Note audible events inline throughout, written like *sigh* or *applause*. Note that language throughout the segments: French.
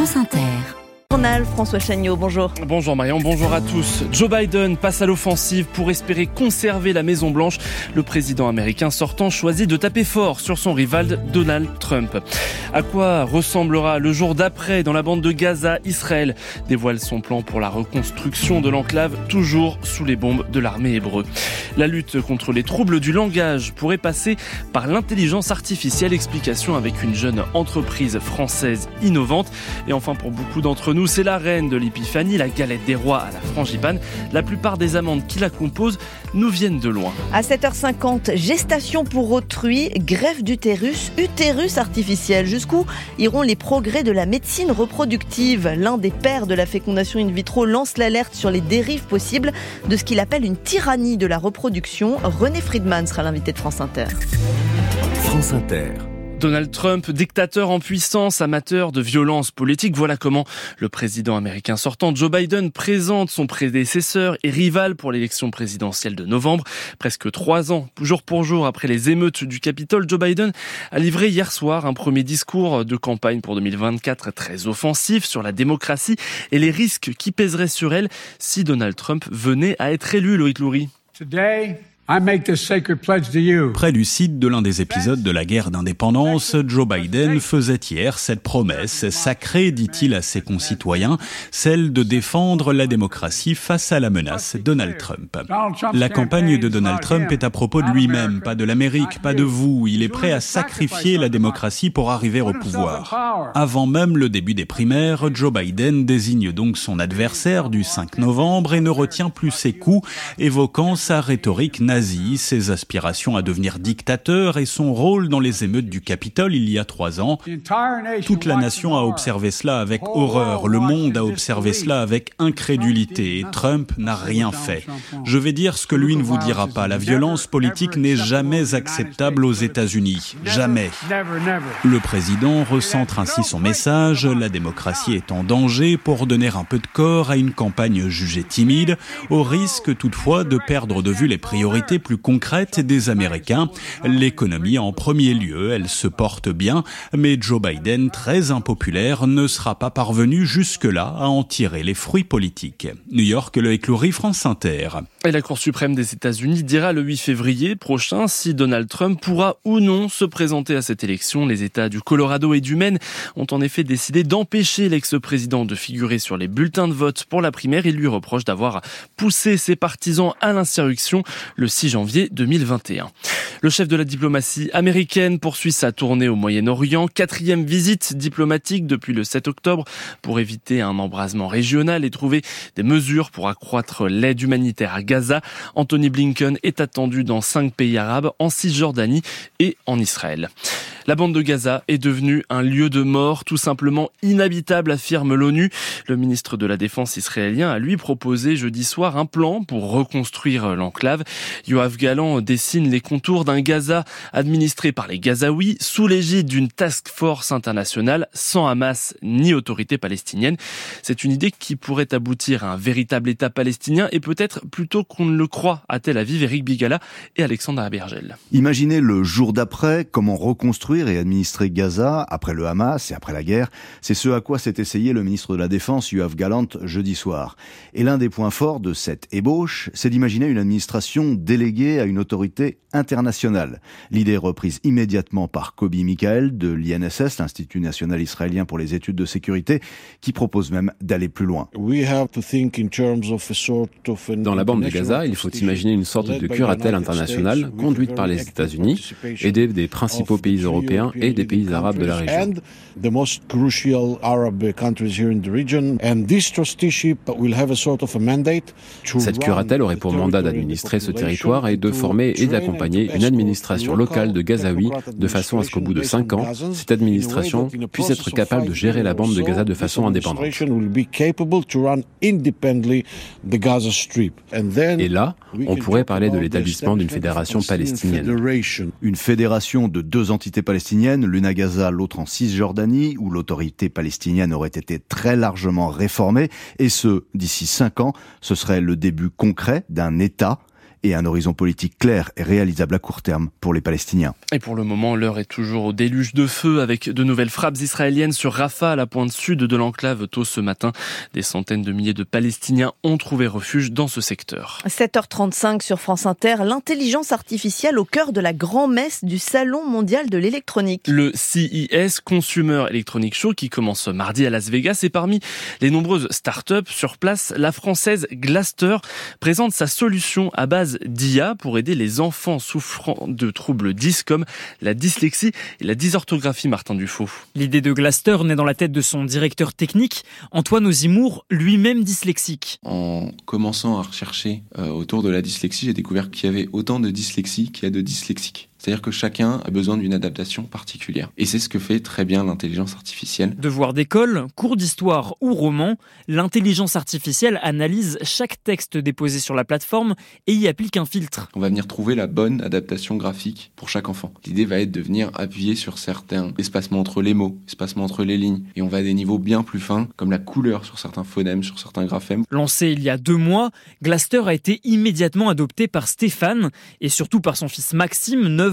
France Inter. Journal François Chagnot, bonjour. Bonjour Marion, bonjour à tous. Joe Biden passe à l'offensive pour espérer conserver la Maison Blanche. Le président américain sortant choisit de taper fort sur son rival Donald Trump. À quoi ressemblera le jour d'après dans la bande de Gaza Israël? Dévoile son plan pour la reconstruction de l'enclave, toujours sous les bombes de l'armée hébreu. La lutte contre les troubles du langage pourrait passer par l'intelligence artificielle. Explication avec une jeune entreprise française innovante. Et enfin, pour beaucoup d'entre nous, c'est la reine de l'épiphanie, la galette des rois à la frangipane. La plupart des amandes qui la composent nous viennent de loin. À 7h50, gestation pour autrui, greffe d'utérus, utérus artificiel. Jusqu'où iront les progrès de la médecine reproductive? L'un des pères de la fécondation in vitro lance l'alerte sur les dérives possibles de ce qu'il appelle une tyrannie de la reproduction. René Friedman sera l'invité de France Inter. France Inter. Donald Trump, dictateur en puissance, amateur de violence politique, voilà comment le président américain sortant Joe Biden présente son prédécesseur et rival pour l'élection présidentielle de novembre. Presque trois ans, jour pour jour après les émeutes du Capitole, Joe Biden a livré hier soir un premier discours de campagne pour 2024 très offensif sur la démocratie et les risques qui pèseraient sur elle si Donald Trump venait à être élu, Loïc Loury. Site de l'un des épisodes de la guerre d'indépendance, Joe Biden faisait hier cette promesse sacrée, dit-il à ses concitoyens, celle de défendre la démocratie face à la menace Donald Trump. La campagne de Donald Trump est à propos de lui-même, pas de l'Amérique, pas de vous. Il est prêt à sacrifier la démocratie pour arriver au pouvoir. Avant même le début des primaires, Joe Biden désigne donc son adversaire du 5 novembre et ne retient plus ses coups, évoquant sa rhétorique nazie ses aspirations à devenir dictateur et son rôle dans les émeutes du Capitole il y a trois ans. Toute la nation a observé cela avec horreur, le monde a observé cela avec incrédulité. et Trump n'a rien fait. Je vais dire ce que lui ne vous dira pas, la violence politique n'est jamais acceptable aux États-Unis, jamais. Le président recentre ainsi son message, la démocratie est en danger pour donner un peu de corps à une campagne jugée timide, au risque toutefois de perdre de vue les priorités plus concrète des Américains. L'économie en premier lieu, elle se porte bien, mais Joe Biden, très impopulaire, ne sera pas parvenu jusque-là à en tirer les fruits politiques. New York, le éclourie France Inter. Et la Cour suprême des États-Unis dira le 8 février prochain si Donald Trump pourra ou non se présenter à cette élection. Les États du Colorado et du Maine ont en effet décidé d'empêcher l'ex-président de figurer sur les bulletins de vote pour la primaire. Il lui reproche d'avoir poussé ses partisans à l'insurrection le 6 janvier 2021. Le chef de la diplomatie américaine poursuit sa tournée au Moyen-Orient, quatrième visite diplomatique depuis le 7 octobre pour éviter un embrasement régional et trouver des mesures pour accroître l'aide humanitaire à Gaza. Anthony Blinken est attendu dans cinq pays arabes, en Cisjordanie et en Israël. La bande de Gaza est devenue un lieu de mort tout simplement inhabitable, affirme l'ONU. Le ministre de la Défense israélien a lui proposé jeudi soir un plan pour reconstruire l'enclave. Yoav Galan dessine les contours d'un Gaza administré par les Gazaouis sous l'égide d'une task force internationale sans Hamas ni autorité palestinienne. C'est une idée qui pourrait aboutir à un véritable État palestinien et peut-être plutôt qu'on ne le croit à Tel Aviv, Eric Bigala et Alexandre Abergel. Imaginez le jour d'après, comment reconstruire et administrer Gaza après le Hamas et après la guerre. C'est ce à quoi s'est essayé le ministre de la Défense, Yoav Galant, jeudi soir. Et l'un des points forts de cette ébauche, c'est d'imaginer une administration déléguée à une autorité internationale. L'idée reprise immédiatement par Kobi Michael de l'INSS, l'Institut national israélien pour les études de sécurité, qui propose même d'aller plus loin. Dans la bande de Gaza, il faut imaginer une sorte de curatelle internationale conduite par les États-Unis, aidée des principaux pays européens et des pays arabes de la région. Cette curatelle aurait pour mandat d'administrer ce territoire et de former et d'accompagner une administration locale de Gazaouis de façon à ce qu'au bout de cinq ans, cette administration puisse être capable de gérer la bande de Gaza de façon indépendante. Et là, on pourrait parler de l'établissement d'une fédération palestinienne. Une fédération de deux entités palestinienne, l'une à Gaza, l'autre en Cisjordanie, où l'autorité palestinienne aurait été très largement réformée, et ce, d'ici cinq ans, ce serait le début concret d'un État et un horizon politique clair et réalisable à court terme pour les Palestiniens. Et pour le moment, l'heure est toujours au déluge de feu avec de nouvelles frappes israéliennes sur Rafah, à la pointe sud de l'enclave tôt ce matin. Des centaines de milliers de Palestiniens ont trouvé refuge dans ce secteur. 7h35 sur France Inter, l'intelligence artificielle au cœur de la grand-messe du Salon mondial de l'électronique. Le CES Consumer Electronic Show qui commence mardi à Las Vegas et parmi les nombreuses startups sur place, la française Glaster présente sa solution à base d'IA pour aider les enfants souffrant de troubles 10 comme la dyslexie et la dysorthographie Martin Dufaux. L'idée de Glaster naît dans la tête de son directeur technique, Antoine Ozimour, lui-même dyslexique. En commençant à rechercher euh, autour de la dyslexie, j'ai découvert qu'il y avait autant de dyslexie qu'il y a de dyslexiques. C'est-à-dire que chacun a besoin d'une adaptation particulière. Et c'est ce que fait très bien l'intelligence artificielle. Devoir d'école, cours d'histoire ou roman, l'intelligence artificielle analyse chaque texte déposé sur la plateforme et y applique un filtre. On va venir trouver la bonne adaptation graphique pour chaque enfant. L'idée va être de venir appuyer sur certains espacements entre les mots, espacements entre les lignes. Et on va à des niveaux bien plus fins, comme la couleur sur certains phonèmes, sur certains graphèmes. Lancé il y a deux mois, Glaster a été immédiatement adopté par Stéphane et surtout par son fils Maxime, 9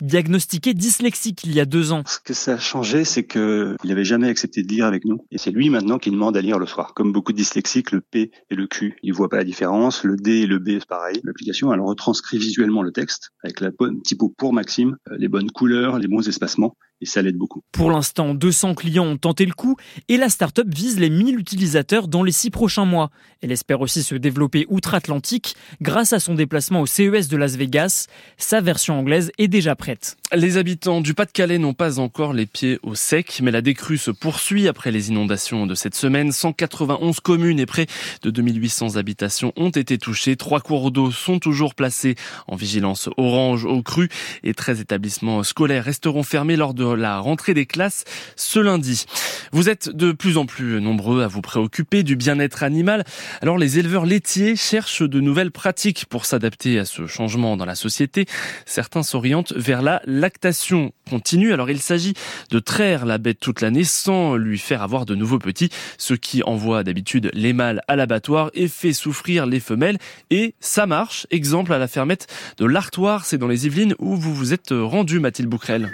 diagnostiqué dyslexique il y a deux ans. Ce que ça a changé, c'est qu'il n'avait jamais accepté de lire avec nous. Et c'est lui maintenant qui demande à lire le soir. Comme beaucoup de dyslexiques, le P et le Q, il voit pas la différence. Le D et le B, c'est pareil. L'application, elle retranscrit visuellement le texte avec la bonne typo pour Maxime, euh, les bonnes couleurs, les bons espacements et ça l'aide beaucoup. Pour l'instant, 200 clients ont tenté le coup et la start-up vise les 1000 utilisateurs dans les six prochains mois. Elle espère aussi se développer outre-Atlantique grâce à son déplacement au CES de Las Vegas. Sa version anglaise est déjà prête. Les habitants du Pas-de-Calais n'ont pas encore les pieds au sec, mais la décrue se poursuit après les inondations de cette semaine. 191 communes et près de 2800 habitations ont été touchées. Trois cours d'eau sont toujours placés en vigilance orange au cru et 13 établissements scolaires resteront fermés lors de la rentrée des classes ce lundi. Vous êtes de plus en plus nombreux à vous préoccuper du bien-être animal. Alors les éleveurs laitiers cherchent de nouvelles pratiques pour s'adapter à ce changement dans la société. Certains s'orientent vers la lactation continue. Alors il s'agit de traire la bête toute l'année sans lui faire avoir de nouveaux petits, ce qui envoie d'habitude les mâles à l'abattoir et fait souffrir les femelles. Et ça marche. Exemple à la fermette de l'Artoir, c'est dans les Yvelines où vous vous êtes rendu Mathilde Bouquerel.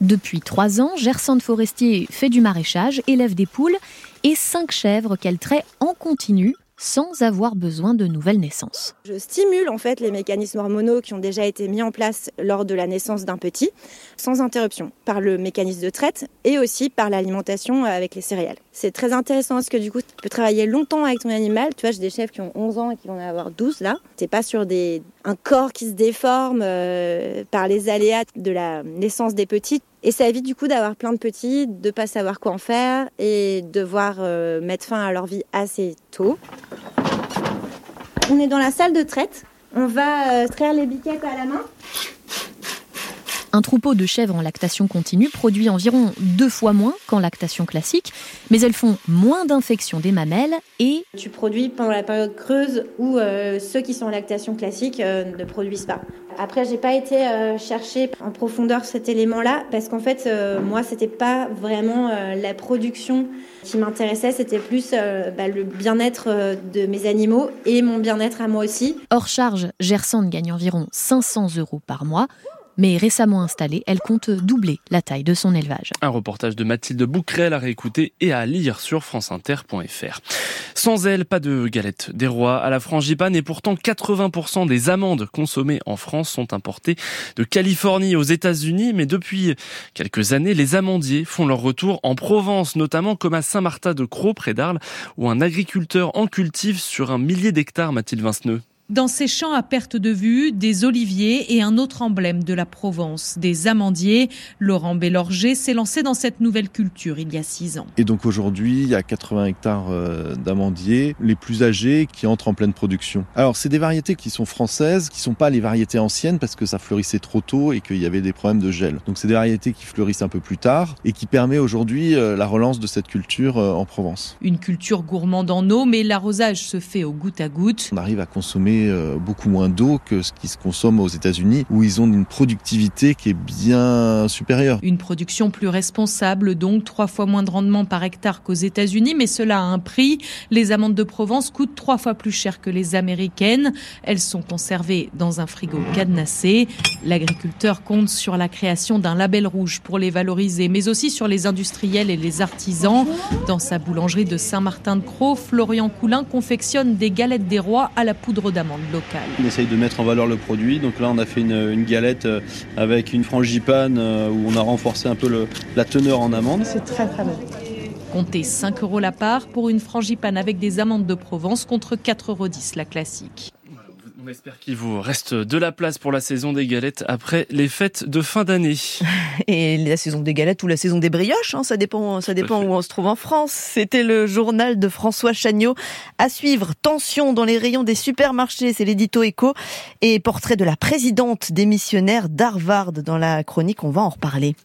Depuis trois ans, Gersande Forestier fait du maraîchage, élève des poules et cinq chèvres qu'elle traite en continu sans avoir besoin de nouvelles naissances. Je stimule en fait les mécanismes hormonaux qui ont déjà été mis en place lors de la naissance d'un petit, sans interruption, par le mécanisme de traite et aussi par l'alimentation avec les céréales. C'est très intéressant parce que du coup, tu peux travailler longtemps avec ton animal. Tu vois, j'ai des chefs qui ont 11 ans et qui vont en avoir 12 là. T'es pas sur des, un corps qui se déforme euh, par les aléas de la naissance des petits. Et ça évite du coup d'avoir plein de petits, de pas savoir quoi en faire et devoir euh, mettre fin à leur vie assez tôt. On est dans la salle de traite. On va euh, traire les biquettes à la main. Un troupeau de chèvres en lactation continue produit environ deux fois moins qu'en lactation classique, mais elles font moins d'infections des mamelles et... Tu produis pendant la période creuse où euh, ceux qui sont en lactation classique euh, ne produisent pas. Après, j'ai pas été euh, chercher en profondeur cet élément-là parce qu'en fait, moi, c'était pas vraiment la production qui m'intéressait, c'était plus bah, le bien-être de mes animaux et mon bien-être à moi aussi. Hors charge, Gersande gagne environ 500 euros par mois mais récemment installée, elle compte doubler la taille de son élevage. Un reportage de Mathilde Bouquerel à réécouter et à lire sur franceinter.fr. Sans elle, pas de galette des rois à la frangipane et pourtant 80% des amandes consommées en France sont importées de Californie aux États-Unis, mais depuis quelques années, les amandiers font leur retour en Provence, notamment comme à Saint-Martin de Croix près d'Arles, où un agriculteur en cultive sur un millier d'hectares, Mathilde Vinceneux. Dans ces champs à perte de vue, des oliviers et un autre emblème de la Provence, des amandiers. Laurent Bélorger s'est lancé dans cette nouvelle culture il y a six ans. Et donc aujourd'hui, il y a 80 hectares euh, d'amandiers, les plus âgés, qui entrent en pleine production. Alors c'est des variétés qui sont françaises, qui sont pas les variétés anciennes parce que ça fleurissait trop tôt et qu'il y avait des problèmes de gel. Donc c'est des variétés qui fleurissent un peu plus tard et qui permet aujourd'hui euh, la relance de cette culture euh, en Provence. Une culture gourmande en eau, mais l'arrosage se fait au goutte à goutte. On arrive à consommer euh, beaucoup moins d'eau que ce qui se consomme aux États-Unis, où ils ont une productivité qui est bien supérieure. Une production plus responsable, donc trois fois moins de rendement par hectare qu'aux États-Unis, mais cela a un prix. Les amandes de Provence coûtent trois fois plus cher que les américaines. Elles sont conservées dans un frigo cadenassé. L'agriculteur compte sur la création d'un label rouge pour les valoriser, mais aussi sur les industriels et les artisans. Dans sa boulangerie de Saint-Martin-de-Croix, Florian Coulin confectionne des galettes des rois à la poudre d'amande locale. On essaye de mettre en valeur le produit. Donc là, on a fait une, galette euh, avec une frangipane euh, où on a renforcé un peu la teneur en amande. C'est très très bon. Comptez 5 euros la part pour une frangipane avec des amandes de Provence contre 4,10 euros la classique. On espère qu'il vous reste de la place pour la saison des galettes après les fêtes de fin d'année. *laughs* Et la saison des galettes ou la saison des brioches, hein, ça dépend, ça dépend où on se trouve en France. C'était le journal de François Chagnot. À suivre, tension dans les rayons des supermarchés, c'est l'édito éco. Et portrait de la présidente démissionnaire d'Harvard dans la chronique, on va en reparler.